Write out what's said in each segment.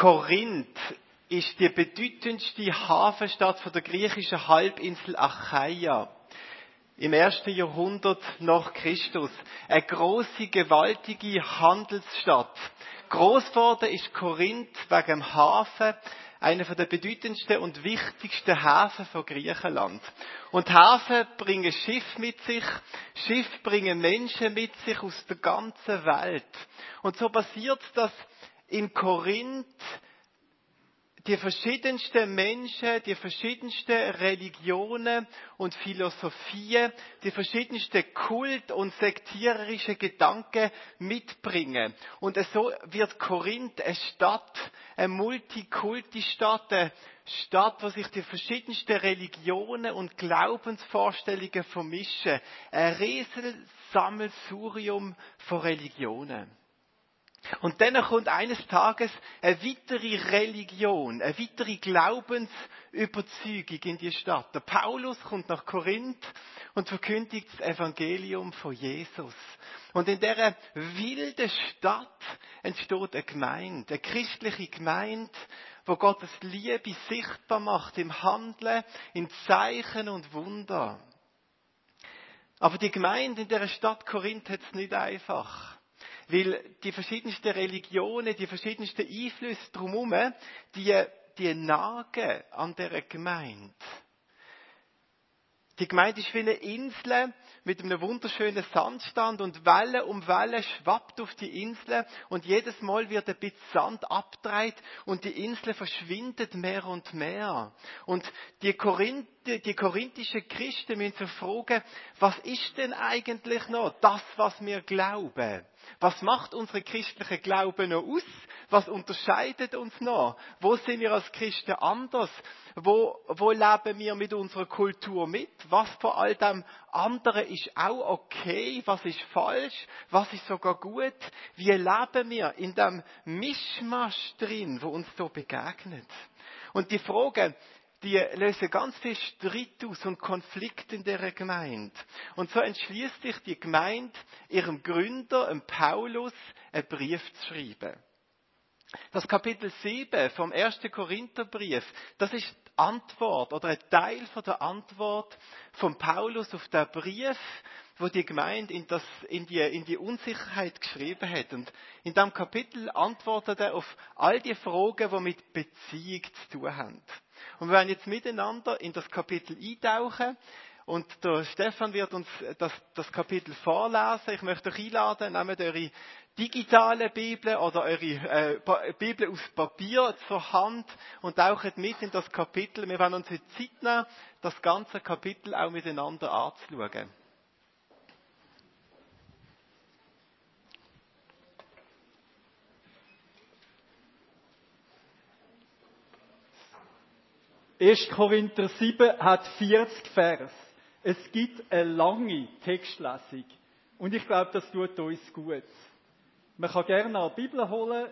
Korinth ist die bedeutendste Hafenstadt von der griechischen Halbinsel Achaia im ersten Jahrhundert nach Christus. Eine große, gewaltige Handelsstadt. Groß geworden ist Korinth wegen dem Hafen, einer der bedeutendsten und wichtigsten Häfen von Griechenland. Und Häfen bringen Schiff mit sich, Schiff bringen Menschen mit sich aus der ganzen Welt. Und so passiert das in Korinth die verschiedensten Menschen, die verschiedensten Religionen und Philosophien, die verschiedensten Kult- und sektiererische Gedanken mitbringen. Und so wird Korinth eine Stadt, eine Multikulti-Stadt, eine Stadt, wo sich die verschiedensten Religionen und Glaubensvorstellungen vermischen. Ein Riesensammelsurium von Religionen. Und dann kommt eines Tages eine weitere Religion, eine weitere Glaubensüberzeugung in die Stadt. Der Paulus kommt nach Korinth und verkündigt das Evangelium von Jesus. Und in dieser wilden Stadt entsteht eine Gemeinde, eine christliche Gemeinde, wo Gottes Liebe sichtbar macht im Handeln, in Zeichen und Wunder. Aber die Gemeinde in der Stadt Korinth hat es nicht einfach. Weil die verschiedensten Religionen, die verschiedensten Einflüsse drumherum, die, die nagen an der Gemeinde. Die Gemeinde ist wie eine Insel mit einem wunderschönen Sandstand und Welle um Welle schwappt auf die Insel und jedes Mal wird ein bisschen Sand abdreht und die Insel verschwindet mehr und mehr. Und die, Korinth, die korinthischen Christen müssen sich fragen, was ist denn eigentlich noch das, was wir glauben? Was macht unsere christliche Glaube noch aus? Was unterscheidet uns noch? Wo sind wir als Christen anders? Wo, wo leben wir mit unserer Kultur mit? Was von all dem anderen ist auch okay? Was ist falsch? Was ist sogar gut? Wie leben wir in dem Mischmasch drin, wo uns so begegnet? Und die Frage, die lösen ganz viel Streit aus und Konflikt in der Gemeinde. Und so entschließt sich die Gemeinde, ihrem Gründer, dem Paulus, einen Brief zu schreiben. Das Kapitel 7 vom 1. Korintherbrief, das ist Antwort oder ein Teil von der Antwort von Paulus auf den Brief, wo die Gemeinde in, das, in, die, in die Unsicherheit geschrieben hat. Und in diesem Kapitel antwortet er auf all die Fragen, die mit Beziehung zu tun haben. Und wir werden jetzt miteinander in das Kapitel eintauchen. Und der Stefan wird uns das, das Kapitel vorlesen. Ich möchte euch einladen, nehmt eure digitale Bibel oder eure äh, Bibel aus Papier zur Hand und taucht mit in das Kapitel. Wir werden uns jetzt Zeit nehmen, das ganze Kapitel auch miteinander anzuschauen. 1. Korinther 7 hat 40 Vers. Es gibt eine lange Textlesung. Und ich glaube, das tut uns gut. Man kann gerne eine Bibel holen.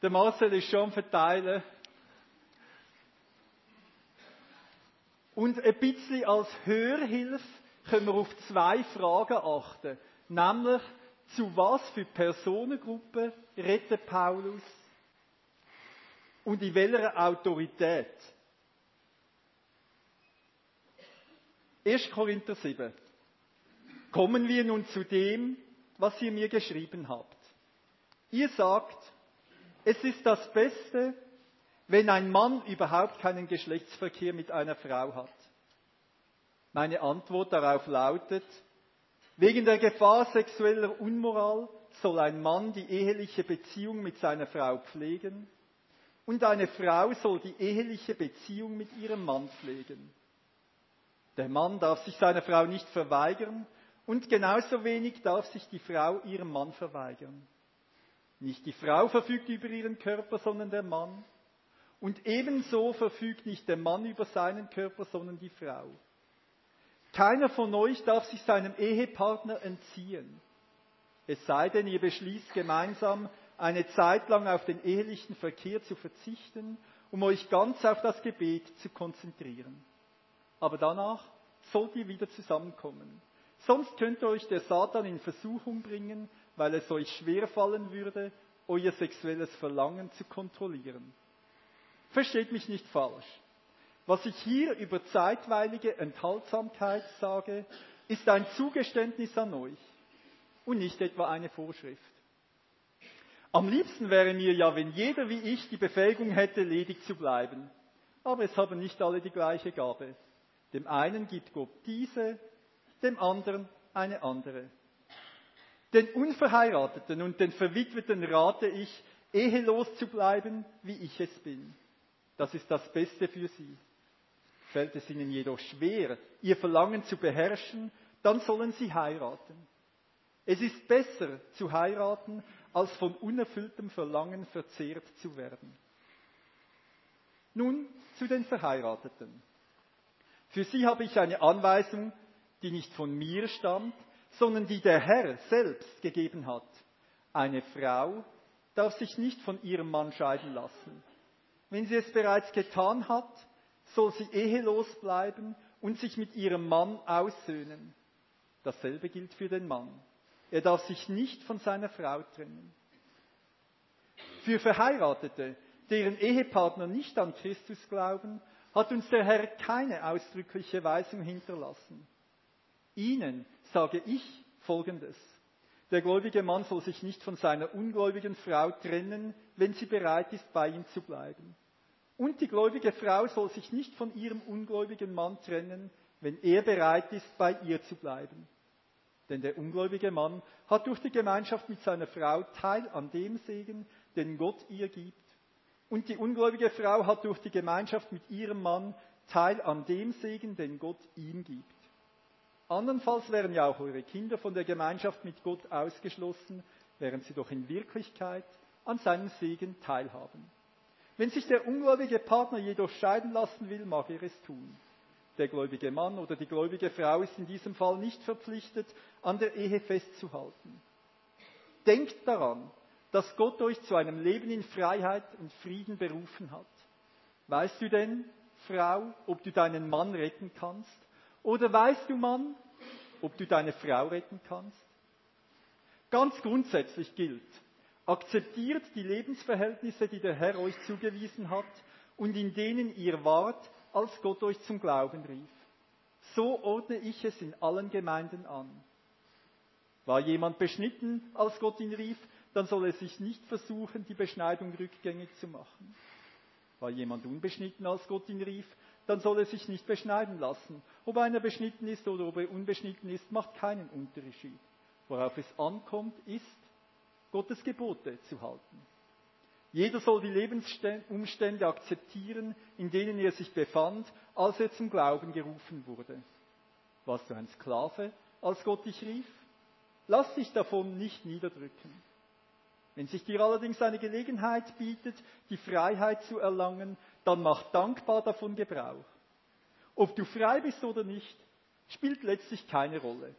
Der Marcel ist schon Verteilen. Und ein bisschen als Hörhilfe können wir auf zwei Fragen achten. Nämlich, zu was für Personengruppen redet Paulus? Und in welcher Autorität? 1. Korinther 7. Kommen wir nun zu dem, was ihr mir geschrieben habt. Ihr sagt, es ist das Beste, wenn ein Mann überhaupt keinen Geschlechtsverkehr mit einer Frau hat. Meine Antwort darauf lautet, wegen der Gefahr sexueller Unmoral soll ein Mann die eheliche Beziehung mit seiner Frau pflegen und eine Frau soll die eheliche Beziehung mit ihrem Mann pflegen. Der Mann darf sich seiner Frau nicht verweigern und genauso wenig darf sich die Frau ihrem Mann verweigern. Nicht die Frau verfügt über ihren Körper, sondern der Mann. Und ebenso verfügt nicht der Mann über seinen Körper, sondern die Frau. Keiner von euch darf sich seinem Ehepartner entziehen. Es sei denn, ihr beschließt gemeinsam, eine Zeit lang auf den ehelichen Verkehr zu verzichten, um euch ganz auf das Gebet zu konzentrieren aber danach sollt ihr wieder zusammenkommen. Sonst könnte euch der Satan in Versuchung bringen, weil es euch schwer fallen würde, euer sexuelles Verlangen zu kontrollieren. Versteht mich nicht falsch. Was ich hier über zeitweilige Enthaltsamkeit sage, ist ein Zugeständnis an euch und nicht etwa eine Vorschrift. Am liebsten wäre mir ja, wenn jeder wie ich die Befähigung hätte, ledig zu bleiben. Aber es haben nicht alle die gleiche Gabe. Dem einen gibt Gott diese, dem anderen eine andere. Den Unverheirateten und den Verwitweten rate ich, ehelos zu bleiben, wie ich es bin. Das ist das Beste für sie. Fällt es ihnen jedoch schwer, ihr Verlangen zu beherrschen, dann sollen sie heiraten. Es ist besser zu heiraten, als von unerfülltem Verlangen verzehrt zu werden. Nun zu den Verheirateten. Für sie habe ich eine Anweisung, die nicht von mir stammt, sondern die der Herr selbst gegeben hat. Eine Frau darf sich nicht von ihrem Mann scheiden lassen. Wenn sie es bereits getan hat, soll sie ehelos bleiben und sich mit ihrem Mann aussöhnen. Dasselbe gilt für den Mann. Er darf sich nicht von seiner Frau trennen. Für Verheiratete, deren Ehepartner nicht an Christus glauben, hat uns der Herr keine ausdrückliche Weisung hinterlassen. Ihnen sage ich Folgendes. Der gläubige Mann soll sich nicht von seiner ungläubigen Frau trennen, wenn sie bereit ist, bei ihm zu bleiben. Und die gläubige Frau soll sich nicht von ihrem ungläubigen Mann trennen, wenn er bereit ist, bei ihr zu bleiben. Denn der ungläubige Mann hat durch die Gemeinschaft mit seiner Frau Teil an dem Segen, den Gott ihr gibt. Und die ungläubige Frau hat durch die Gemeinschaft mit ihrem Mann Teil an dem Segen, den Gott ihm gibt. Andernfalls wären ja auch eure Kinder von der Gemeinschaft mit Gott ausgeschlossen, während sie doch in Wirklichkeit an seinem Segen teilhaben. Wenn sich der ungläubige Partner jedoch scheiden lassen will, mag er es tun. Der gläubige Mann oder die gläubige Frau ist in diesem Fall nicht verpflichtet, an der Ehe festzuhalten. Denkt daran, dass Gott euch zu einem Leben in Freiheit und Frieden berufen hat. Weißt du denn, Frau, ob du deinen Mann retten kannst? Oder weißt du, Mann, ob du deine Frau retten kannst? Ganz grundsätzlich gilt, akzeptiert die Lebensverhältnisse, die der Herr euch zugewiesen hat und in denen ihr wart, als Gott euch zum Glauben rief. So ordne ich es in allen Gemeinden an. War jemand beschnitten, als Gott ihn rief, dann soll er sich nicht versuchen, die Beschneidung rückgängig zu machen. War jemand unbeschnitten, als Gott ihn rief, dann soll er sich nicht beschneiden lassen. Ob einer beschnitten ist oder ob er unbeschnitten ist, macht keinen Unterschied. Worauf es ankommt, ist, Gottes Gebote zu halten. Jeder soll die Lebensumstände akzeptieren, in denen er sich befand, als er zum Glauben gerufen wurde. Warst du ein Sklave, als Gott dich rief? Lass dich davon nicht niederdrücken. Wenn sich dir allerdings eine Gelegenheit bietet, die Freiheit zu erlangen, dann mach dankbar davon Gebrauch. Ob du frei bist oder nicht, spielt letztlich keine Rolle.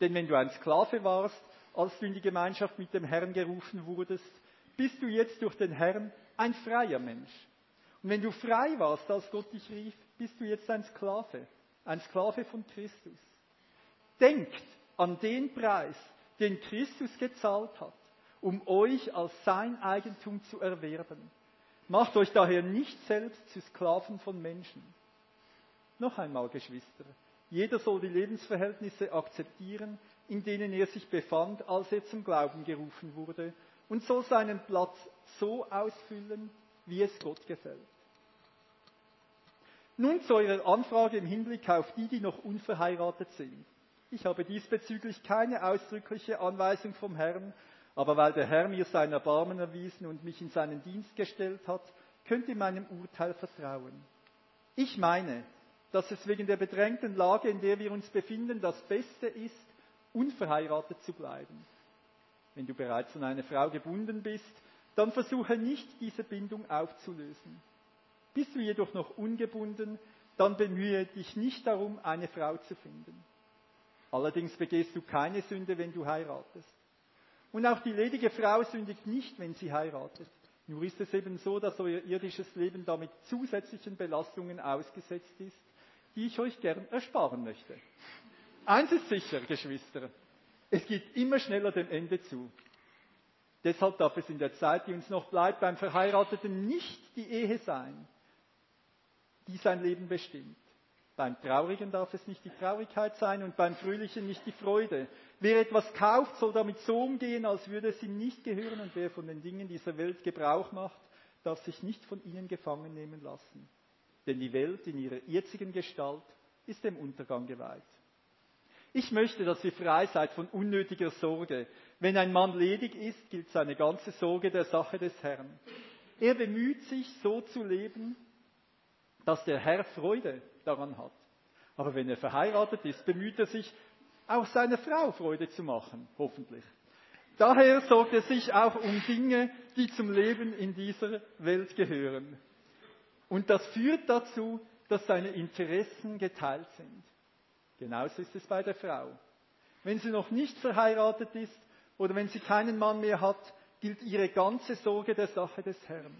Denn wenn du ein Sklave warst, als du in die Gemeinschaft mit dem Herrn gerufen wurdest, bist du jetzt durch den Herrn ein freier Mensch. Und wenn du frei warst, als Gott dich rief, bist du jetzt ein Sklave, ein Sklave von Christus. Denkt an den Preis, den Christus gezahlt hat, um euch als sein Eigentum zu erwerben. Macht euch daher nicht selbst zu Sklaven von Menschen. Noch einmal, Geschwister, jeder soll die Lebensverhältnisse akzeptieren, in denen er sich befand, als er zum Glauben gerufen wurde, und soll seinen Platz so ausfüllen, wie es Gott gefällt. Nun zu eurer Anfrage im Hinblick auf die, die noch unverheiratet sind. Ich habe diesbezüglich keine ausdrückliche Anweisung vom Herrn, aber weil der Herr mir sein Erbarmen erwiesen und mich in seinen Dienst gestellt hat, könnt ihr meinem Urteil vertrauen. Ich meine, dass es wegen der bedrängten Lage, in der wir uns befinden, das Beste ist, unverheiratet zu bleiben. Wenn du bereits an eine Frau gebunden bist, dann versuche nicht, diese Bindung aufzulösen. Bist du jedoch noch ungebunden, dann bemühe dich nicht darum, eine Frau zu finden. Allerdings begehst du keine Sünde, wenn du heiratest. Und auch die ledige Frau sündigt nicht, wenn sie heiratet. Nur ist es eben so, dass euer irdisches Leben damit zusätzlichen Belastungen ausgesetzt ist, die ich euch gern ersparen möchte. Eins ist sicher, Geschwister, es geht immer schneller dem Ende zu. Deshalb darf es in der Zeit, die uns noch bleibt, beim Verheirateten nicht die Ehe sein, die sein Leben bestimmt. Beim Traurigen darf es nicht die Traurigkeit sein und beim Fröhlichen nicht die Freude. Wer etwas kauft, soll damit so umgehen, als würde es ihm nicht gehören und wer von den Dingen dieser Welt Gebrauch macht, darf sich nicht von ihnen gefangen nehmen lassen. Denn die Welt in ihrer jetzigen Gestalt ist dem Untergang geweiht. Ich möchte, dass ihr frei seid von unnötiger Sorge. Wenn ein Mann ledig ist, gilt seine ganze Sorge der Sache des Herrn. Er bemüht sich, so zu leben, dass der Herr Freude daran hat. Aber wenn er verheiratet ist, bemüht er sich, auch seiner Frau Freude zu machen, hoffentlich. Daher sorgt er sich auch um Dinge, die zum Leben in dieser Welt gehören. Und das führt dazu, dass seine Interessen geteilt sind. Genauso ist es bei der Frau. Wenn sie noch nicht verheiratet ist oder wenn sie keinen Mann mehr hat, gilt ihre ganze Sorge der Sache des Herrn.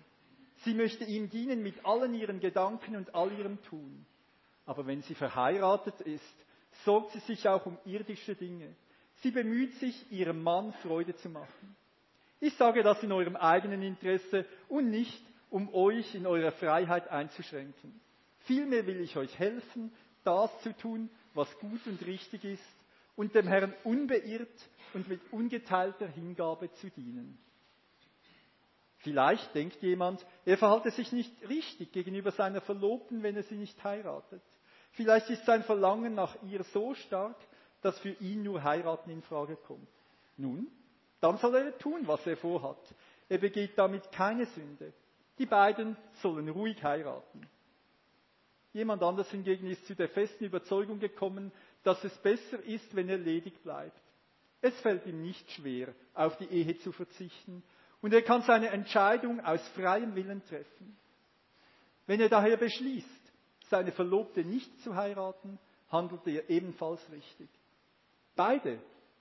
Sie möchte ihm dienen mit allen ihren Gedanken und all ihrem Tun. Aber wenn sie verheiratet ist, sorgt sie sich auch um irdische Dinge. Sie bemüht sich, ihrem Mann Freude zu machen. Ich sage das in eurem eigenen Interesse und nicht, um euch in eurer Freiheit einzuschränken. Vielmehr will ich euch helfen, das zu tun, was gut und richtig ist, und dem Herrn unbeirrt und mit ungeteilter Hingabe zu dienen. Vielleicht denkt jemand, er verhalte sich nicht richtig gegenüber seiner Verlobten, wenn er sie nicht heiratet. Vielleicht ist sein Verlangen nach ihr so stark, dass für ihn nur heiraten in Frage kommt. Nun, dann soll er tun, was er vorhat. Er begeht damit keine Sünde. Die beiden sollen ruhig heiraten. Jemand anders hingegen ist zu der festen Überzeugung gekommen, dass es besser ist, wenn er ledig bleibt. Es fällt ihm nicht schwer, auf die Ehe zu verzichten und er kann seine Entscheidung aus freiem Willen treffen. Wenn er daher beschließt, seine Verlobte nicht zu heiraten, handelt er ebenfalls richtig. Beide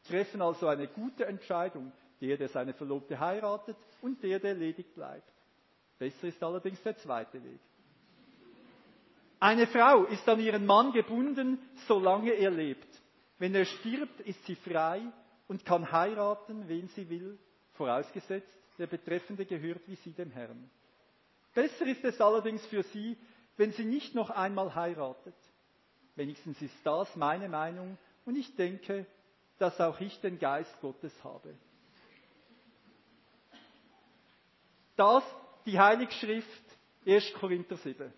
treffen also eine gute Entscheidung, der, der seine Verlobte heiratet und der, der ledig bleibt. Besser ist allerdings der zweite Weg. Eine Frau ist an ihren Mann gebunden, solange er lebt. Wenn er stirbt, ist sie frei und kann heiraten, wen sie will, vorausgesetzt, der Betreffende gehört wie sie dem Herrn. Besser ist es allerdings für sie, wenn sie nicht noch einmal heiratet. Wenigstens ist das meine Meinung und ich denke, dass auch ich den Geist Gottes habe. Das die Heilige Schrift 1. Korinther 7.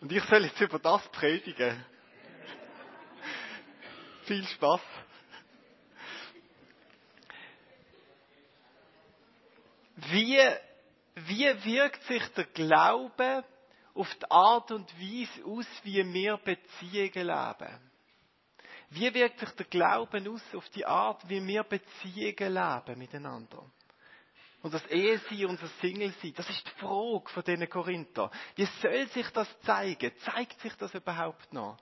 Und ich soll jetzt über das predigen. Viel Spaß. Wie, wie wirkt sich der Glaube auf die Art und Weise aus, wie wir Beziehungen leben? Wie wirkt sich der Glauben aus auf die Art, wie wir Beziehungen leben miteinander? Und das Ehe sein und das Single sein, das ist die Frage von diesen Korinther. Wie soll sich das zeigen? Zeigt sich das überhaupt noch?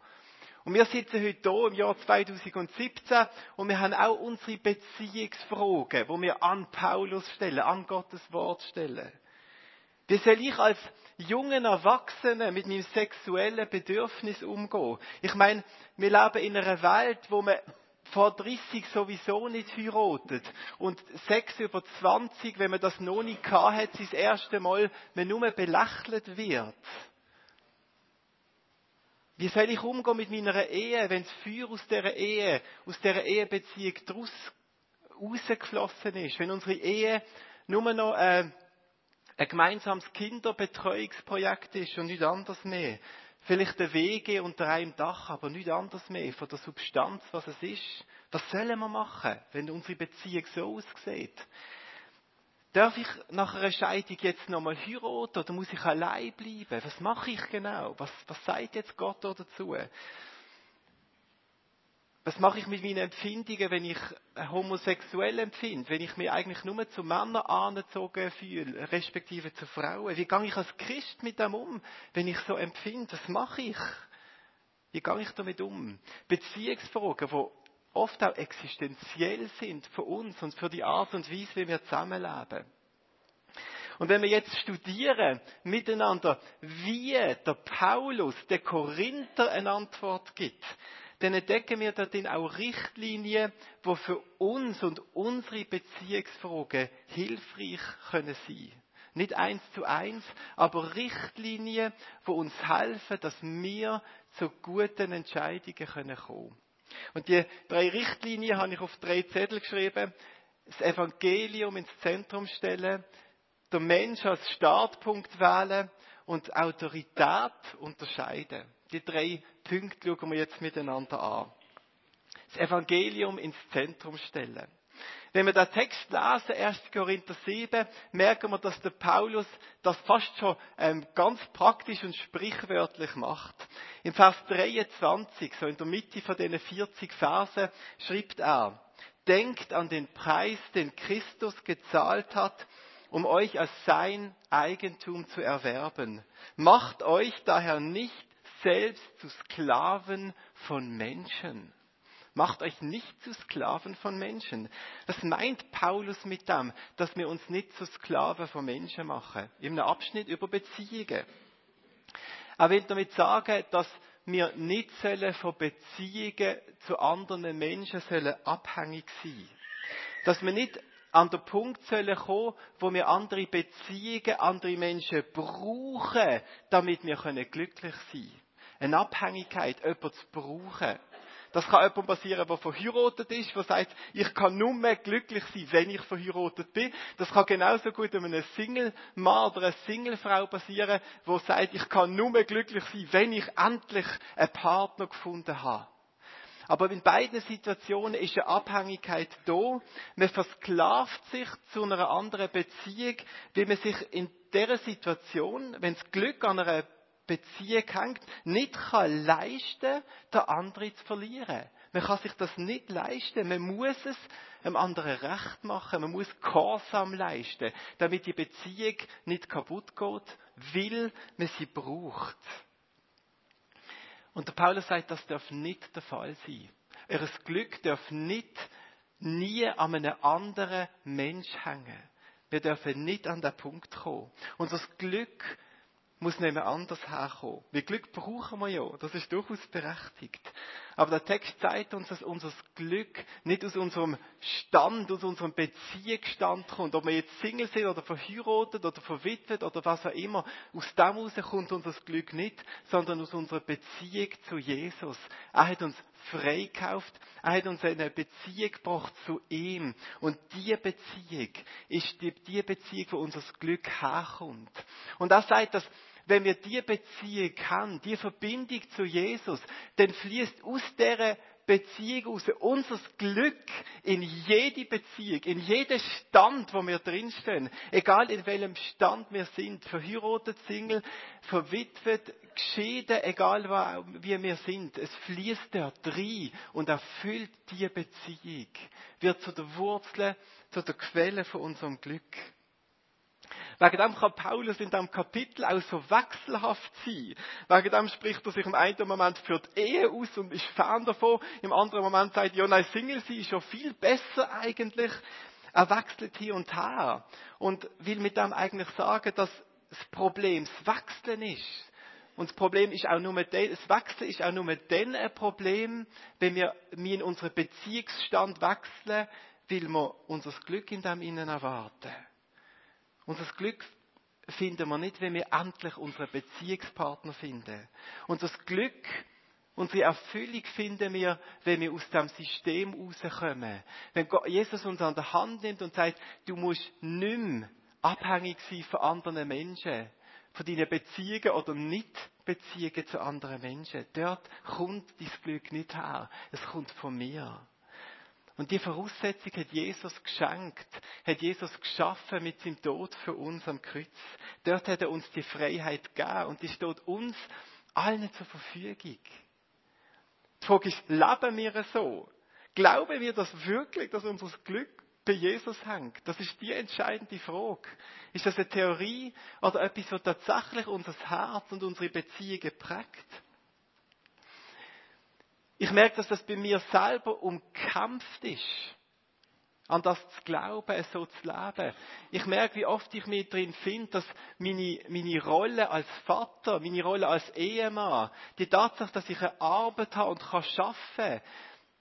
Und wir sitzen heute hier im Jahr 2017 und wir haben auch unsere Beziehungsfragen, wo wir an Paulus stellen, an Gottes Wort stellen. Wie soll ich als jungen Erwachsenen mit meinem sexuellen Bedürfnis umgehen? Ich meine, wir leben in einer Welt, wo man vor 30 sowieso nicht heiratet. Und Sex über 20, wenn man das noch nicht gehabt hat, das erste Mal, man nur belächelt wird. Wie soll ich umgehen mit meiner Ehe, wenn das Feuer aus dieser Ehe, aus dieser Ehebeziehung daraus rausgeflossen ist? Wenn unsere Ehe nur noch äh, ein gemeinsames Kinderbetreuungsprojekt ist und nicht anders mehr. Vielleicht eine Wege unter einem Dach, aber nicht anders mehr von der Substanz, was es ist. Was sollen wir machen, wenn unsere Beziehung so aussieht? Darf ich nach einer Scheidung jetzt nochmal heiraten oder muss ich allein bleiben? Was mache ich genau? Was, was sagt jetzt Gott dazu? Was mache ich mit meinen Empfindungen, wenn ich homosexuell empfinde, wenn ich mich eigentlich nur zu Männern angezogen fühle, respektive zu Frauen? Wie gehe ich als Christ mit dem um, wenn ich so empfinde? Was mache ich? Wie gehe ich damit um? Beziehungsfragen, die oft auch existenziell sind für uns und für die Art und Weise, wie wir zusammenleben. Und wenn wir jetzt studieren miteinander, wie der Paulus der Korinther eine Antwort gibt, dann entdecken wir darin auch Richtlinien, die für uns und unsere Beziehungsfragen hilfreich können sein. Nicht eins zu eins, aber Richtlinien, die uns helfen, dass wir zu guten Entscheidungen kommen können. Und die drei Richtlinien habe ich auf drei Zettel geschrieben. Das Evangelium ins Zentrum stellen, der Mensch als Startpunkt wählen und Autorität unterscheiden. Die drei Punkte schauen wir jetzt miteinander an. Das Evangelium ins Zentrum stellen. Wenn wir den Text lesen, 1. Korinther 7, merken wir, dass der Paulus das fast schon ähm, ganz praktisch und sprichwörtlich macht. Im Vers 23, so in der Mitte von diesen 40 Versen, schreibt er, Denkt an den Preis, den Christus gezahlt hat, um euch als sein Eigentum zu erwerben. Macht euch daher nicht selbst zu Sklaven von Menschen. Macht euch nicht zu Sklaven von Menschen. Was meint Paulus mit dem, dass wir uns nicht zu Sklaven von Menschen machen? In einem Abschnitt über Beziehungen. Er will damit sagen, dass wir nicht sollen von Beziehungen zu anderen Menschen sollen abhängig sein. Dass wir nicht an den Punkt sollen kommen, wo wir andere Beziehungen, andere Menschen brauchen, damit wir glücklich sein können. Eine Abhängigkeit, jemanden zu brauchen. Das kann jemand passieren, der verheiratet ist, der sagt, ich kann nur mehr glücklich sein, wenn ich verheiratet bin. Das kann genauso gut einem Single-Mann oder einer Single-Frau passieren, der sagt, ich kann nur mehr glücklich sein, wenn ich endlich einen Partner gefunden habe. Aber in beiden Situationen ist eine Abhängigkeit da. Man versklavt sich zu einer anderen Beziehung, wie man sich in dieser Situation, wenn das Glück an einer Beziehung hängt, nicht kann leisten, den anderen zu verlieren. Man kann sich das nicht leisten. Man muss es einem anderen recht machen. Man muss Gehorsam leisten, damit die Beziehung nicht kaputt geht, weil man sie braucht. Und der Paulus sagt, das darf nicht der Fall sein. Ihr Glück darf nicht nie an einem anderen Mensch hängen. Wir dürfen nicht an den Punkt kommen. Unser Glück muss nicht mehr anders herkommen. Wie Glück brauchen wir ja, das ist durchaus berechtigt. Aber der Text zeigt uns, dass unser Glück nicht aus unserem Stand, aus unserem Beziehungsstand kommt. Ob wir jetzt Single sind oder verheiratet oder verwitwet oder was auch immer. Aus dem heraus kommt unser Glück nicht, sondern aus unserer Beziehung zu Jesus. Er hat uns freikauft. Er hat uns eine Beziehung gebracht zu ihm. Und diese Beziehung ist die, die Beziehung, wo unser Glück herkommt. Und er sagt, dass wenn wir die Beziehung haben, die Verbindung zu Jesus, dann fließt aus dieser Beziehung aus unser Glück in jede Beziehung, in jeden Stand, wo wir drinstehen. Egal in welchem Stand wir sind, verheiratet, Single, verwitwet, geschieden, egal wie wir sind. Es fließt dort rein und erfüllt die Beziehung. Wird zu der Wurzel, zu der Quelle von unserem Glück. Wegen dem kann Paulus in diesem Kapitel auch so wechselhaft sein. Wegen dem spricht er sich im einen Moment für die Ehe aus und ist Fan davon. Im anderen Moment sagt er, ja, nein, Single sein ist ja viel besser eigentlich. Er wechselt hier und her. Und will mit dem eigentlich sagen, dass das Problem das Wechseln ist. Und das Problem ist auch nur, das Wechseln ist auch nur dann ein Problem, wenn wir, wir in unseren Beziehungsstand wechseln, weil wir unser Glück in dem Innen erwarten. Unser Glück finden wir nicht, wenn wir endlich unseren Beziehungspartner finden. Unser Glück, unsere Erfüllung finden wir, wenn wir aus dem System rauskommen. Wenn Jesus uns an der Hand nimmt und sagt, du musst nicht mehr abhängig sein von anderen Menschen, von deinen Beziehungen oder Nicht-Beziehungen zu anderen Menschen. Dort kommt dein Glück nicht her. Es kommt von mir. Und die Voraussetzung hat Jesus geschenkt, hat Jesus geschaffen mit seinem Tod für uns am Kreuz. Dort hat er uns die Freiheit gegeben und die steht uns allen zur Verfügung. Die Frage ist, leben wir so? Glauben wir das wirklich, dass unser Glück bei Jesus hängt? Das ist die entscheidende Frage. Ist das eine Theorie oder etwas, was tatsächlich unser Herz und unsere Beziehungen prägt? Ich merke, dass das bei mir selber umkämpft ist. an das zu glauben, so zu leben. Ich merke, wie oft ich mich drin finde, dass meine, meine Rolle als Vater, meine Rolle als Ehemann, die Tatsache, dass ich eine Arbeit habe und kann arbeiten,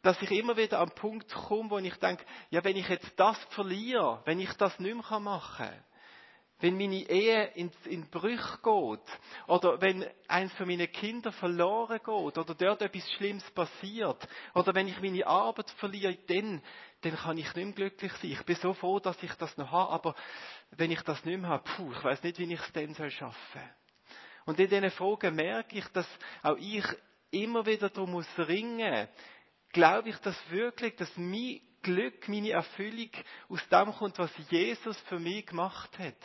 dass ich immer wieder am Punkt komme, wo ich denke, ja, wenn ich jetzt das verliere, wenn ich das nicht mehr machen kann, wenn meine Ehe in, in Brüche geht, oder wenn eins von meinen Kindern verloren geht, oder dort etwas Schlimmes passiert, oder wenn ich meine Arbeit verliere, dann, dann kann ich nicht mehr glücklich sein. Ich bin so froh, dass ich das noch habe, aber wenn ich das nicht mehr habe, puh, ich weiß nicht, wie ich es dann soll schaffen. Und in diesen Fragen merke ich, dass auch ich immer wieder darum muss ringen, glaube ich das wirklich, dass mein Glück, meine Erfüllung aus dem kommt, was Jesus für mich gemacht hat?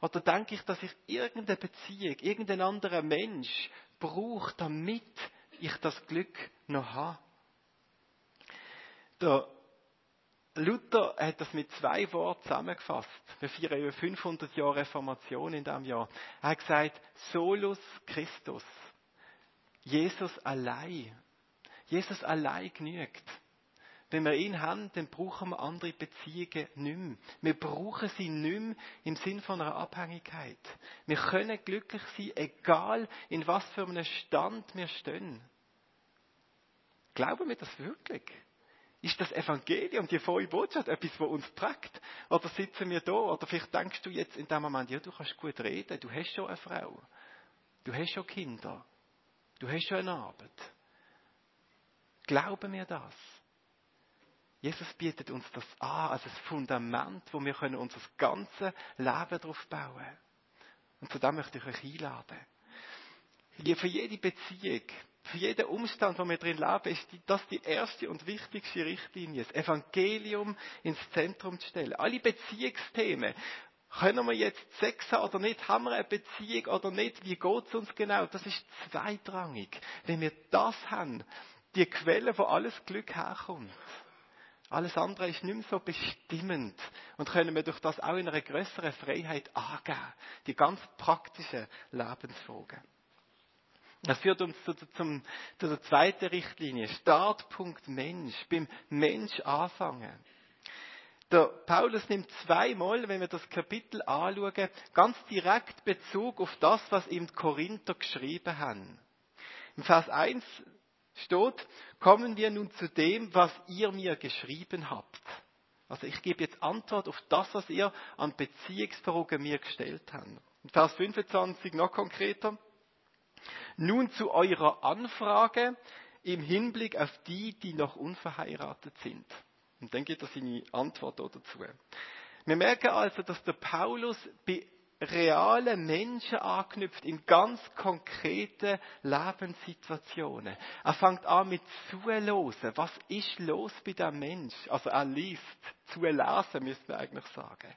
Oder denke ich, dass ich irgendeine Beziehung, irgendein anderer Mensch brauche, damit ich das Glück noch habe? Der Luther hat das mit zwei Worten zusammengefasst. Wir feiern über 500 Jahre Reformation in diesem Jahr. Er hat gesagt, Solus Christus. Jesus allein. Jesus allein genügt. Wenn wir ihn haben, dann brauchen wir andere Beziehungen nicht mehr. Wir brauchen sie nicht mehr im Sinn von einer Abhängigkeit. Wir können glücklich sein, egal in was für einem Stand wir stehen. Glauben wir das wirklich? Ist das Evangelium, die frohe Botschaft, etwas, was uns prägt? Oder sitzen wir da? Oder vielleicht denkst du jetzt in dem Moment, ja, du kannst gut reden, du hast schon eine Frau, du hast schon Kinder, du hast schon eine Arbeit. Glauben wir das? Jesus bietet uns das an als ein Fundament, wo wir können unser ganzes Leben darauf bauen. Und zu dem möchte ich euch einladen. Für jede Beziehung, für jeden Umstand, wo wir drin leben, ist das die erste und wichtigste Richtlinie, das Evangelium ins Zentrum zu stellen. Alle Beziehungsthemen, können wir jetzt Sex haben oder nicht? Haben wir eine Beziehung oder nicht? Wie geht es uns genau? Das ist zweitrangig. Wenn wir das haben, die Quelle, wo alles Glück herkommt, alles andere ist nicht mehr so bestimmend und können wir durch das auch in einer größeren Freiheit angehen. Die ganz praktischen Lebensfragen. Das führt uns zu, zum, zu der zweiten Richtlinie. Startpunkt Mensch. Beim Mensch anfangen. Der Paulus nimmt zweimal, wenn wir das Kapitel anschauen, ganz direkt Bezug auf das, was ihm die Korinther geschrieben haben. Im Vers 1 steht, kommen wir nun zu dem, was ihr mir geschrieben habt. Also ich gebe jetzt Antwort auf das, was ihr an Beziehungsfragen mir gestellt habt. In Vers 25 noch konkreter. Nun zu eurer Anfrage im Hinblick auf die, die noch unverheiratet sind. Und dann geht er seine Antwort dazu. Wir merken also, dass der Paulus reale Menschen anknüpft in ganz konkrete Lebenssituationen. Er fängt an mit zuhören. Was ist los bei dem Mensch? Also er liest, zulesen, müsste man eigentlich sagen.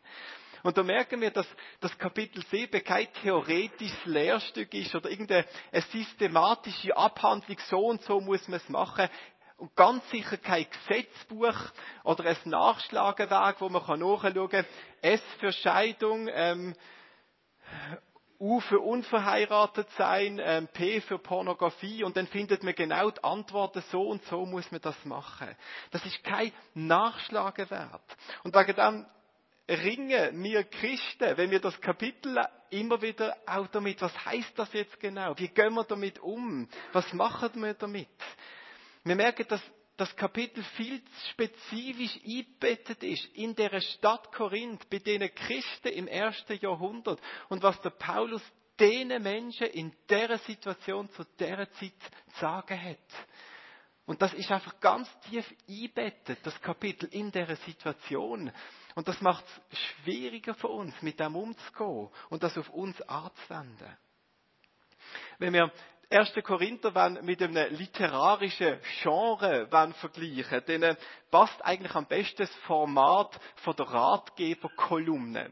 Und da merken wir, dass das Kapitel 7 kein theoretisches Lehrstück ist oder irgendeine systematische Abhandlung, so und so muss man es machen. Und ganz sicher kein Gesetzbuch oder ein Nachschlagewerk, wo man nachschauen kann. S für Scheidung, ähm, U für unverheiratet sein, ähm, P für Pornografie und dann findet man genau die Antworten, so und so muss man das machen. Das ist kein Nachschlagewert. Und wegen dem ringen wir Christen, wenn wir das Kapitel immer wieder auch damit, was heißt das jetzt genau? Wie gehen wir damit um? Was machen wir damit? Wir merken, dass das Kapitel viel spezifisch eingebettet ist in der Stadt Korinth, bei den Christen im ersten Jahrhundert und was der Paulus denen Menschen in der Situation zu der Zeit zu sagen hat. Und das ist einfach ganz tief eingebettet, das Kapitel in der Situation. Und das macht es schwieriger für uns, mit dem umzugehen und das auf uns anzuwenden. Wenn wir 1. Korinther wenn mit einem literarischen Genre wenn vergleichen, dann passt eigentlich am besten das Format von der Ratgeberkolumne.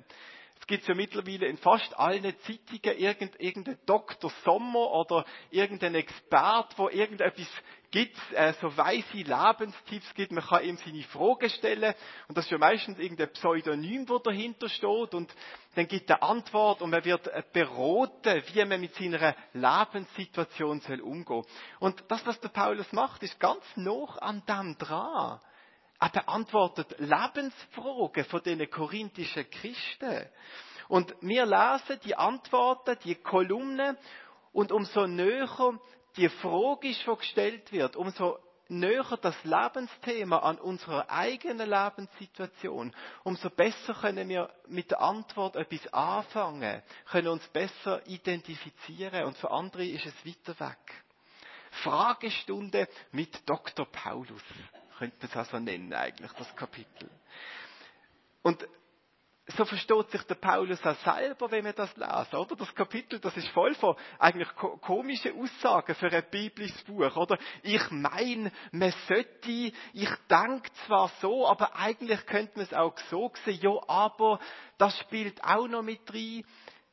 Es gibt ja mittlerweile in fast allen Zeitungen irgendeinen Dr. Sommer oder irgendeinen Expert, wo irgendetwas gibt, äh, so weise Lebenstipps gibt. Man kann ihm seine Fragen stellen und das ist ja meistens irgendein Pseudonym, wo dahinter steht und dann gibt er Antwort und man wird äh, beraten, wie man mit seiner Lebenssituation soll umgehen. Und das, was der Paulus macht, ist ganz noch an dem dran. Er beantwortet Lebensfragen von den korinthischen Christen. Und wir lesen die Antworten, die Kolumnen, und umso näher die Frage ist, die gestellt wird, umso näher das Lebensthema an unserer eigenen Lebenssituation, umso besser können wir mit der Antwort etwas anfangen, können uns besser identifizieren und für andere ist es weiter weg. Fragestunde mit Dr. Paulus könnte man es also nennen eigentlich, das Kapitel. Und so versteht sich der Paulus auch selber, wenn wir das lesen, oder? Das Kapitel, das ist voll von eigentlich komischen Aussagen für ein biblisches Buch, oder? Ich meine, man sollte, ich denke zwar so, aber eigentlich könnte man es auch so sehen, ja, aber das spielt auch noch mit rein.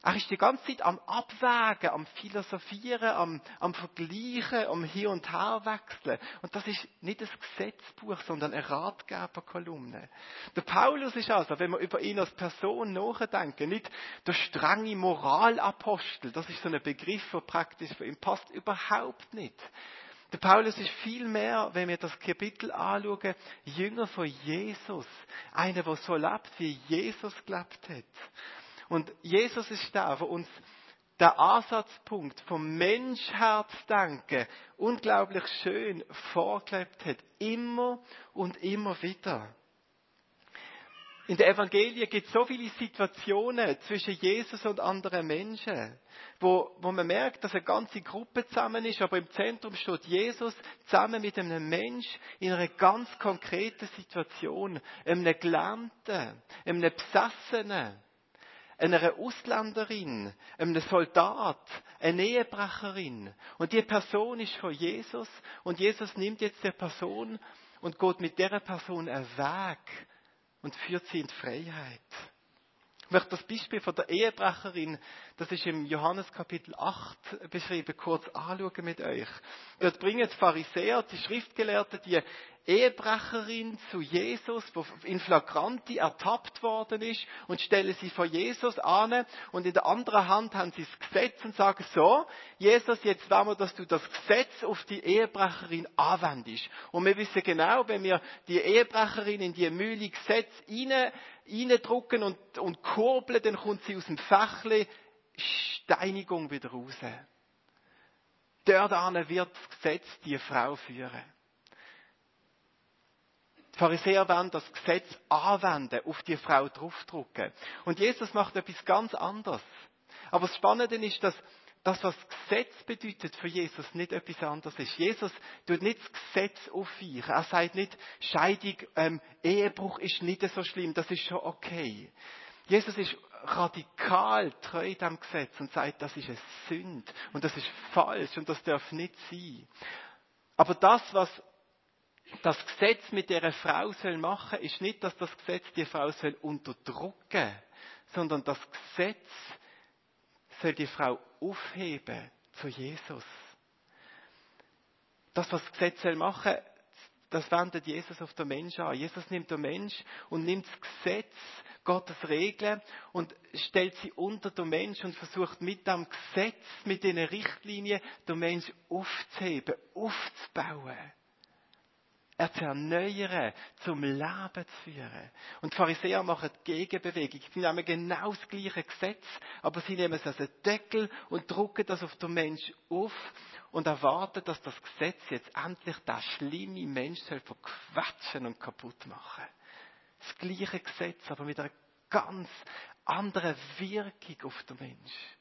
Er ist die ganze Zeit am Abwägen, am Philosophieren, am, am Vergleichen, am Hin- und Herwechseln. Und das ist nicht ein Gesetzbuch, sondern eine Ratgeberkolumne. Der Paulus ist also, wenn wir über ihn als Person nachdenken, nicht der strenge Moralapostel. Das ist so ein Begriff, der praktisch für ihn passt überhaupt nicht. Der Paulus ist viel mehr, wenn wir das Kapitel anschauen, Jünger von Jesus. Einer, der so lebt, wie Jesus gelebt hat. Und Jesus ist da, der uns der Ansatzpunkt vom Menschherzdenken unglaublich schön vorgelebt hat. Immer und immer wieder. In der Evangelie gibt es so viele Situationen zwischen Jesus und anderen Menschen, wo, wo man merkt, dass eine ganze Gruppe zusammen ist, aber im Zentrum steht Jesus zusammen mit einem Mensch in einer ganz konkreten Situation, einem Gelähmten, einem Besessenen, einer Ausländerin, einem Soldat, eine Ehebrecherin. Und die Person ist von Jesus und Jesus nimmt jetzt die Person und geht mit der Person einen Weg und führt sie in die Freiheit. Ich möchte das Beispiel von der Ehebrecherin, das ist im Johannes Kapitel 8 beschrieben, kurz anschauen mit euch. Dort bringen die Pharisäer, die Schriftgelehrten, die Ehebrecherin zu Jesus, wo in Flagranti ertappt worden ist, und stellen sie vor Jesus an, und in der anderen Hand haben sie das Gesetz und sagen, so, Jesus, jetzt wollen wir, dass du das Gesetz auf die Ehebrecherin anwendest. Und wir wissen genau, wenn wir die Ehebrecherin in die Mühle Gesetz rein, reindrucken und, und kurbeln, dann kommt sie aus dem Fächle Steinigung wieder raus. Dort wird das Gesetz die Frau führen. Die Pharisäer werden das Gesetz anwenden, auf die Frau draufdrucken. Und Jesus macht etwas ganz anderes. Aber das Spannende ist, dass das, was Gesetz bedeutet für Jesus, nicht etwas anderes ist. Jesus tut nicht das Gesetz aufweichen. Er sagt nicht, Scheidung, ähm, Ehebruch ist nicht so schlimm, das ist schon okay. Jesus ist radikal treu dem Gesetz und sagt, das ist eine Sünde und das ist falsch und das darf nicht sein. Aber das, was das Gesetz mit der Frau soll machen, ist nicht, dass das Gesetz die Frau soll unterdrücken, sondern das Gesetz soll die Frau aufheben zu Jesus. Das, was das Gesetz soll machen, das wendet Jesus auf den Mensch an. Jesus nimmt den Mensch und nimmt das Gesetz, Gottes Regeln und stellt sie unter den Mensch und versucht mit dem Gesetz, mit den Richtlinien, den Mensch aufzuheben, aufzubauen er zu erneuern, zum Leben zu führen. Und die Pharisäer machen die Gegenbewegung. Sie nehmen genau das gleiche Gesetz, aber sie nehmen es als einen Deckel und drucken das auf den Mensch auf und erwarten, dass das Gesetz jetzt endlich der schlimme Mensch soll verquetschen und kaputt machen. Das gleiche Gesetz, aber mit einer ganz anderen Wirkung auf den Mensch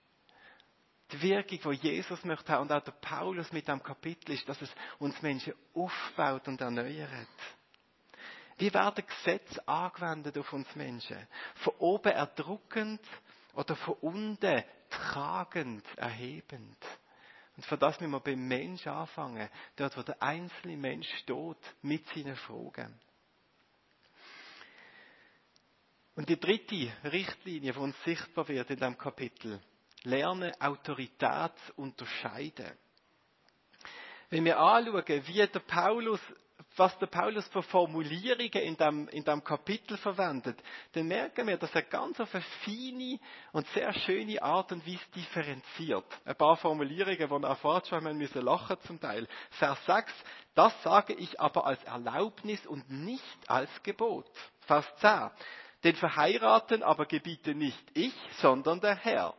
die Wirkung, die Jesus möchte haben und auch der Paulus mit dem Kapitel ist, dass es uns Menschen aufbaut und erneuert. Wie werden Gesetze angewendet auf uns Menschen? Von oben erdrückend oder von unten tragend, erhebend? Und von das müssen wir beim Mensch anfangen, dort wo der einzelne Mensch steht, mit seinen Fragen. Und die dritte Richtlinie, die uns sichtbar wird in diesem Kapitel, lernen, Autorität zu unterscheiden. Wenn wir anschauen, wie der Paulus was der Paulus für Formulierungen in dem, in dem Kapitel verwendet, dann merken wir, dass er ganz auf eine feine und sehr schöne Art und Weise differenziert. Ein paar Formulierungen, die er erfahrt, schon müssen lachen zum Teil. Vers 6, das sage ich aber als Erlaubnis und nicht als Gebot. Vers 10, den Verheiraten aber gebiete nicht ich, sondern der Herr.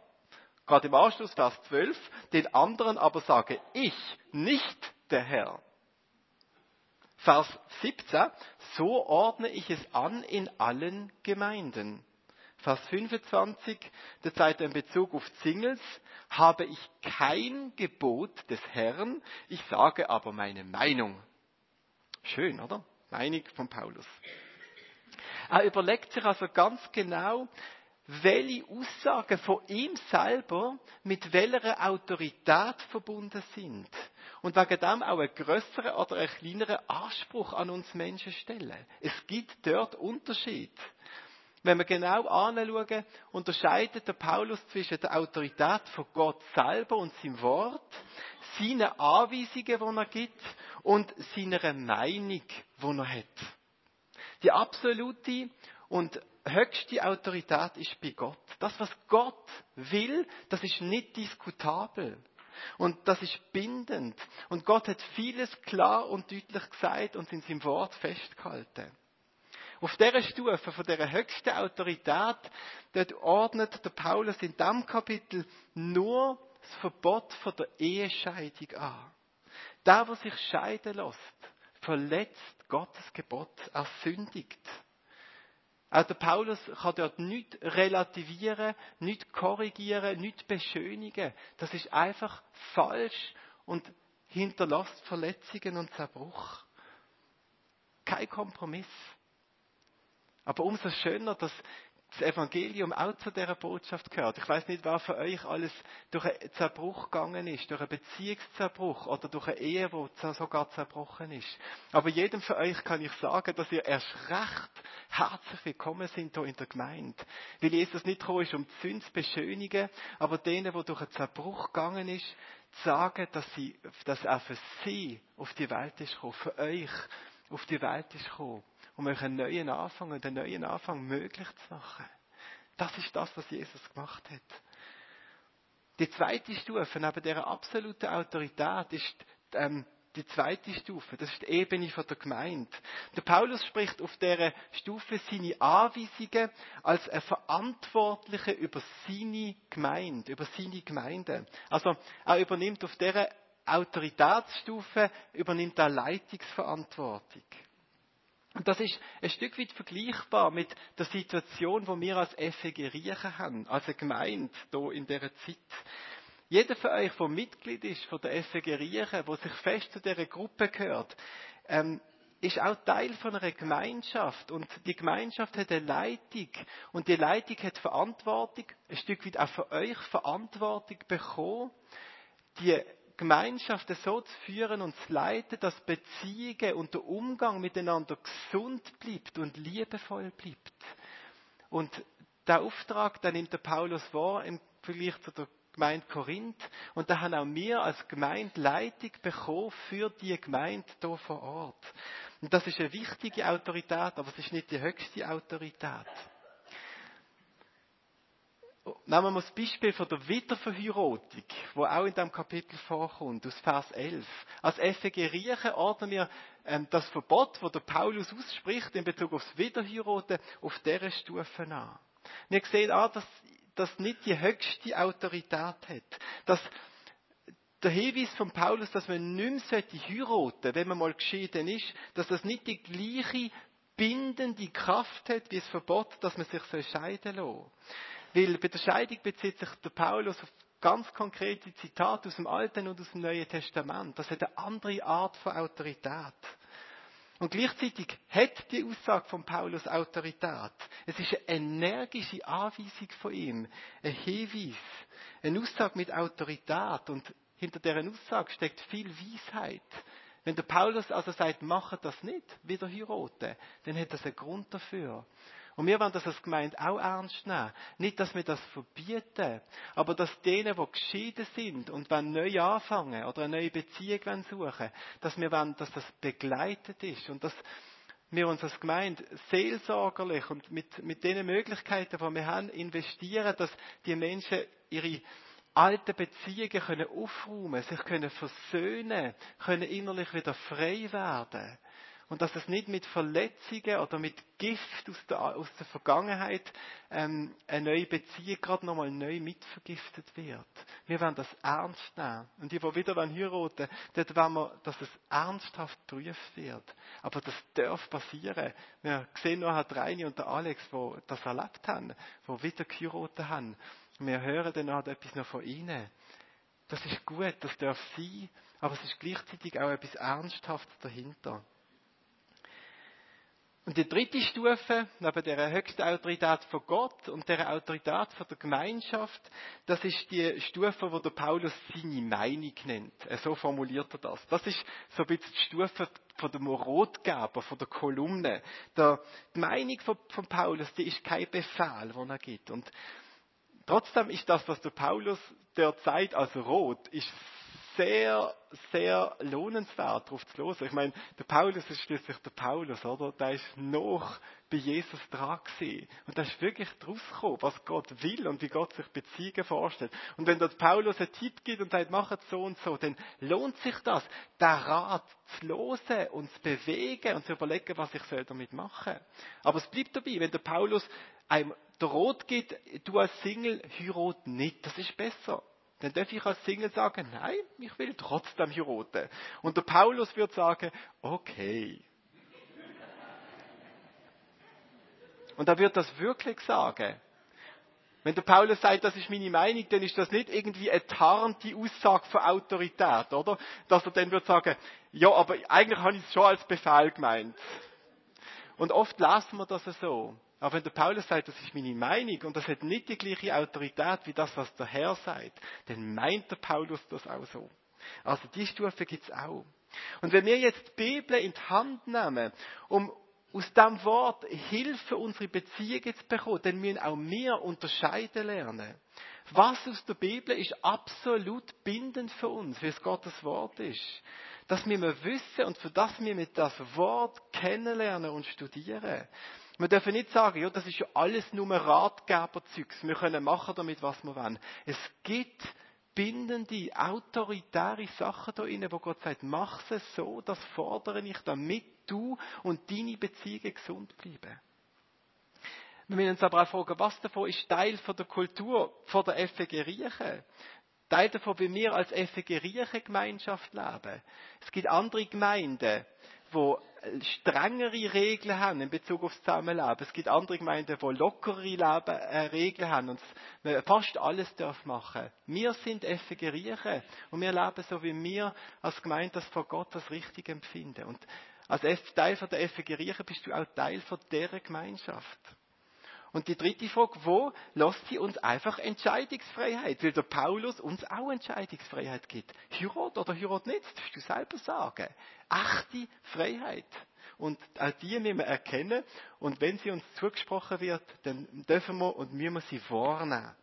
Gerade im Anschluss Vers 12, den anderen aber sage ich, nicht der Herr. Vers 17, so ordne ich es an in allen Gemeinden. Vers 25, der Zeit in Bezug auf Singles, habe ich kein Gebot des Herrn, ich sage aber meine Meinung. Schön, oder? Meinung von Paulus. Er überlegt sich also ganz genau, welche Aussagen von ihm selber mit welcher Autorität verbunden sind. Und wegen dem auch einen größeren oder einen kleineren Anspruch an uns Menschen stellen. Es gibt dort Unterschied. Wenn wir genau anschauen, unterscheidet der Paulus zwischen der Autorität von Gott selber und seinem Wort, seinen Anweisungen, die er gibt, und seiner Meinung, die er hat. Die absolute und höchste Autorität ist bei Gott. Das, was Gott will, das ist nicht diskutabel. Und das ist bindend. Und Gott hat vieles klar und deutlich gesagt und in seinem Wort festgehalten. Auf dieser Stufe, von dieser höchsten Autorität, dort ordnet der Paulus in diesem Kapitel nur das Verbot von der Ehescheidung an. Der, der sich scheiden lässt, verletzt Gottes Gebot, er sündigt. Auch der Paulus kann dort nicht relativieren, nicht korrigieren, nicht beschönigen. Das ist einfach falsch und hinterlässt Verletzungen und Zerbruch. Kein Kompromiss. Aber umso schöner, dass das Evangelium auch zu dieser Botschaft gehört. Ich weiß nicht, wer von euch alles durch einen Zerbruch gegangen ist, durch einen Beziehungszerbruch oder durch eine Ehe, die sogar zerbrochen ist. Aber jedem von euch kann ich sagen, dass ihr erst recht herzlich willkommen sind hier in der Gemeinde. Weil Jesus nicht gekommen ist, um die Sünde zu beschönigen, aber denen, die durch einen Zerbruch gegangen ist, zu sagen, dass, sie, dass er für sie auf die Welt ist gekommen, für euch auf die Welt ist gekommen um euch einen neuen Anfang und einen neuen Anfang möglich zu machen. Das ist das, was Jesus gemacht hat. Die zweite Stufe neben dieser absoluten Autorität ist ähm, die zweite Stufe. Das ist die Ebene von der Gemeinde. Der Paulus spricht auf dieser Stufe seine Anweisungen als ein Verantwortlicher über seine Gemeinde, über seine Gemeinde. Also er übernimmt auf dieser Autoritätsstufe übernimmt er Leitungsverantwortung. Und das ist ein Stück weit vergleichbar mit der Situation, wo wir als FEG Riechen haben, als eine Gemeinde hier in dieser Zeit. Jeder von euch, der Mitglied ist von der FEG Riechen, der sich fest zu dieser Gruppe gehört, ähm, ist auch Teil von einer Gemeinschaft. Und die Gemeinschaft hat eine Leitung. Und die Leitung hat Verantwortung, ein Stück weit auch für euch Verantwortung bekommen, die Gemeinschaften so zu führen und zu leiten, dass Beziehungen und der Umgang miteinander gesund bleibt und liebevoll bleibt. Und der Auftrag, den nimmt der Paulus wahr im Vergleich zu der Gemeinde Korinth. Und da haben auch wir als Gemeinde Leitung bekommen für die Gemeinde hier vor Ort. Und das ist eine wichtige Autorität, aber es ist nicht die höchste Autorität. Nehmen wir das Beispiel von der Wiederverheiratung, wo auch in diesem Kapitel vorkommt, aus Vers 11. Als FEG Riechen ordnen wir ähm, das Verbot, das der Paulus ausspricht in Bezug aufs Wiederheiraten, auf dieser Stufe an. Wir sehen auch, dass das nicht die höchste Autorität hat. Dass der Hinweis von Paulus, dass man nicht mehr heiraten sollte, wenn man mal geschieden ist, dass das nicht die gleiche bindende Kraft hat wie das Verbot, dass man sich scheiden lassen weil bei der Scheidung bezieht sich der Paulus auf ganz konkrete Zitate aus dem Alten und aus dem Neuen Testament. Das hat eine andere Art von Autorität. Und gleichzeitig hat die Aussage von Paulus Autorität. Es ist eine energische Anweisung von ihm, ein Hinweis, eine Aussage mit Autorität. Und hinter deren Aussage steckt viel Weisheit. Wenn der Paulus also sagt, mache das nicht, wieder heiraten, dann hat das einen Grund dafür. Und wir wollen das als Gemeinde auch ernst nehmen. Nicht, dass wir das verbieten, aber dass denen, die geschieden sind und wenn neu anfangen oder eine neue Beziehung suchen, dass wir wollen, dass das begleitet ist und dass wir uns als Gemeinde seelsorgerlich und mit, mit den Möglichkeiten, die wir haben, investieren, dass die Menschen ihre alten Beziehungen können sich können versöhnen, können innerlich wieder frei werden. Und dass es nicht mit Verletzungen oder mit Gift aus der, aus der Vergangenheit ähm, eine neue Beziehung gerade nochmal neu mitvergiftet wird. Wir werden das ernst nehmen. Und die, die wieder heiraten dort wollen wir, dass es ernsthaft geprüft wird. Aber das darf passieren. Wir sehen noch Herr Reini und der Alex, die das erlebt haben, die wieder geheiratet haben. Wir hören dann noch etwas noch von ihnen. Das ist gut, das darf sein, aber es ist gleichzeitig auch etwas Ernsthaftes dahinter. Und die dritte Stufe, neben der höchsten Autorität von Gott und der Autorität von der Gemeinschaft, das ist die Stufe, wo der Paulus seine Meinung nennt. So formuliert er das. Das ist so ein bisschen die Stufe von dem Rotgeber, von der Kolumne. Die Meinung von, Paulus, die ist kein Befehl, den er gibt. Und trotzdem ist das, was der Paulus der Zeit als Rot, ist sehr, sehr lohnenswert, darauf zu hören. Ich meine, der Paulus ist schließlich der Paulus, oder? Der ist noch bei Jesus dran gewesen. Und der ist wirklich draus gekommen, was Gott will und wie Gott sich Beziehungen vorstellt. Und wenn der Paulus einen Tipp gibt und sagt, mach es so und so, dann lohnt sich das, der Rat zu hören und zu bewegen und zu überlegen, was ich damit machen soll. Aber es bleibt dabei, wenn der Paulus einem der Rot gibt, du als Single heirat nicht, das ist besser dann darf ich als Single sagen, nein, ich will trotzdem heiraten. Und der Paulus wird sagen, okay. Und er wird das wirklich sagen. Wenn der Paulus sagt, das ist meine Meinung, dann ist das nicht irgendwie eine tarnte Aussage von Autorität, oder? Dass er dann wird sagen, ja, aber eigentlich habe ich es schon als Befehl gemeint. Und oft lassen wir das so. Aber wenn der Paulus sagt, das ist meine Meinung und das hat nicht die gleiche Autorität wie das, was der Herr sagt, dann meint der Paulus das auch so. Also die Stufe gibt's auch. Und wenn wir jetzt die Bibel in die Hand nehmen, um aus dem Wort Hilfe unsere Beziehungen zu bekommen, dann müssen auch wir unterscheiden lernen. Was aus der Bibel ist absolut bindend für uns, wie es Gottes Wort ist. Dass wir wissen und für das wir mit das Wort kennenlernen und studieren. Wir dürfen nicht sagen, ja, das ist ja alles nur Ratgeberzeugs. Wir können machen damit, was wir wollen. Es gibt bindende, autoritäre Sachen da innen, wo Gott sagt, mach es so, das fordere ich, damit du und deine Beziehungen gesund bleiben. Wir müssen uns aber auch fragen, was davon ist Teil von der Kultur von der FG Riechen? Teil davon, wie wir als Riechen Gemeinschaft leben. Es gibt andere Gemeinden, wo strengere Regeln haben in Bezug aufs Zusammenleben. Es gibt andere Gemeinden, die lockere Leben, äh, Regeln haben und man fast alles darf machen. Wir sind Riechen und wir leben so, wie wir als Gemeinde das von Gott als richtig empfinden. Und als Teil von der Riechen bist du auch Teil von dieser Gemeinschaft. Und die dritte Frage, wo lässt sie uns einfach Entscheidungsfreiheit? Weil der Paulus uns auch Entscheidungsfreiheit gibt. Heirat oder Heirat nicht, das darfst du selber sagen. Echte Freiheit. Und auch die müssen wir erkennen. Und wenn sie uns zugesprochen wird, dann dürfen wir und müssen wir sie wahrnehmen.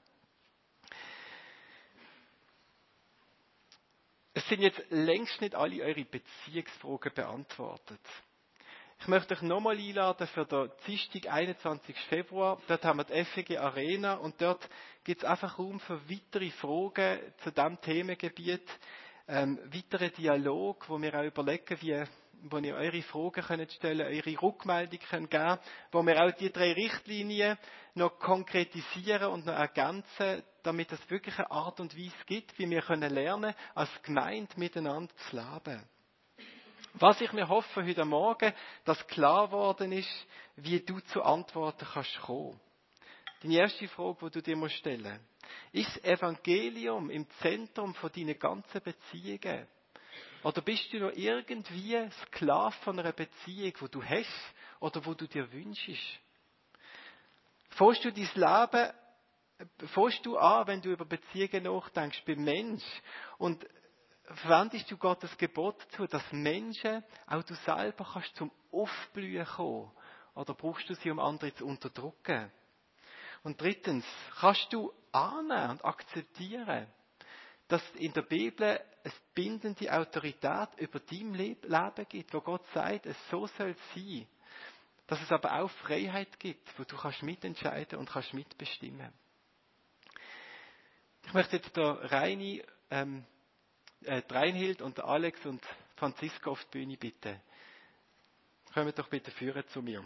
Es sind jetzt längst nicht alle eure Beziehungsfragen beantwortet. Ich möchte euch nochmal einladen für den Dienstag, 21. Februar. Dort haben wir die FEG Arena und dort gibt es einfach Raum für weitere Fragen zu diesem Themengebiet, ähm, weitere Dialog, wo wir auch überlegen, wie, wo ihr eure Fragen könnt stellen, eure Rückmeldung könnt geben, wo wir auch die drei Richtlinien noch konkretisieren und noch ergänzen, damit es wirklich eine Art und Weise gibt, wie wir können lernen, als Gemeinde miteinander zu leben. Was ich mir hoffe heute Morgen, dass klar geworden ist, wie du zu Antworten kannst kommen. Die erste Frage, die du dir musst stellen ist das Evangelium im Zentrum von deinen ganzen Beziehungen? Oder bist du noch irgendwie Sklave von einer Beziehung, wo du hast oder wo du dir wünschst? Fährst du dein Leben, fährst du an, wenn du über Beziehungen nachdenkst, beim Mensch und verwendest du Gottes Gebot dazu, dass Menschen, auch du selber, kannst zum Aufblühen kommen oder brauchst du sie, um andere zu unterdrücken? Und drittens, kannst du ahnen und akzeptieren, dass in der Bibel es bindende Autorität über dein Leben gibt, wo Gott sagt, es so soll sein. Dass es aber auch Freiheit gibt, wo du kannst mitentscheiden und kannst mitbestimmen. Ich möchte jetzt der Reini, ähm, äh, Reinhild und Alex und Franziska auf die Bühne bitten. Kommt doch bitte führen zu mir.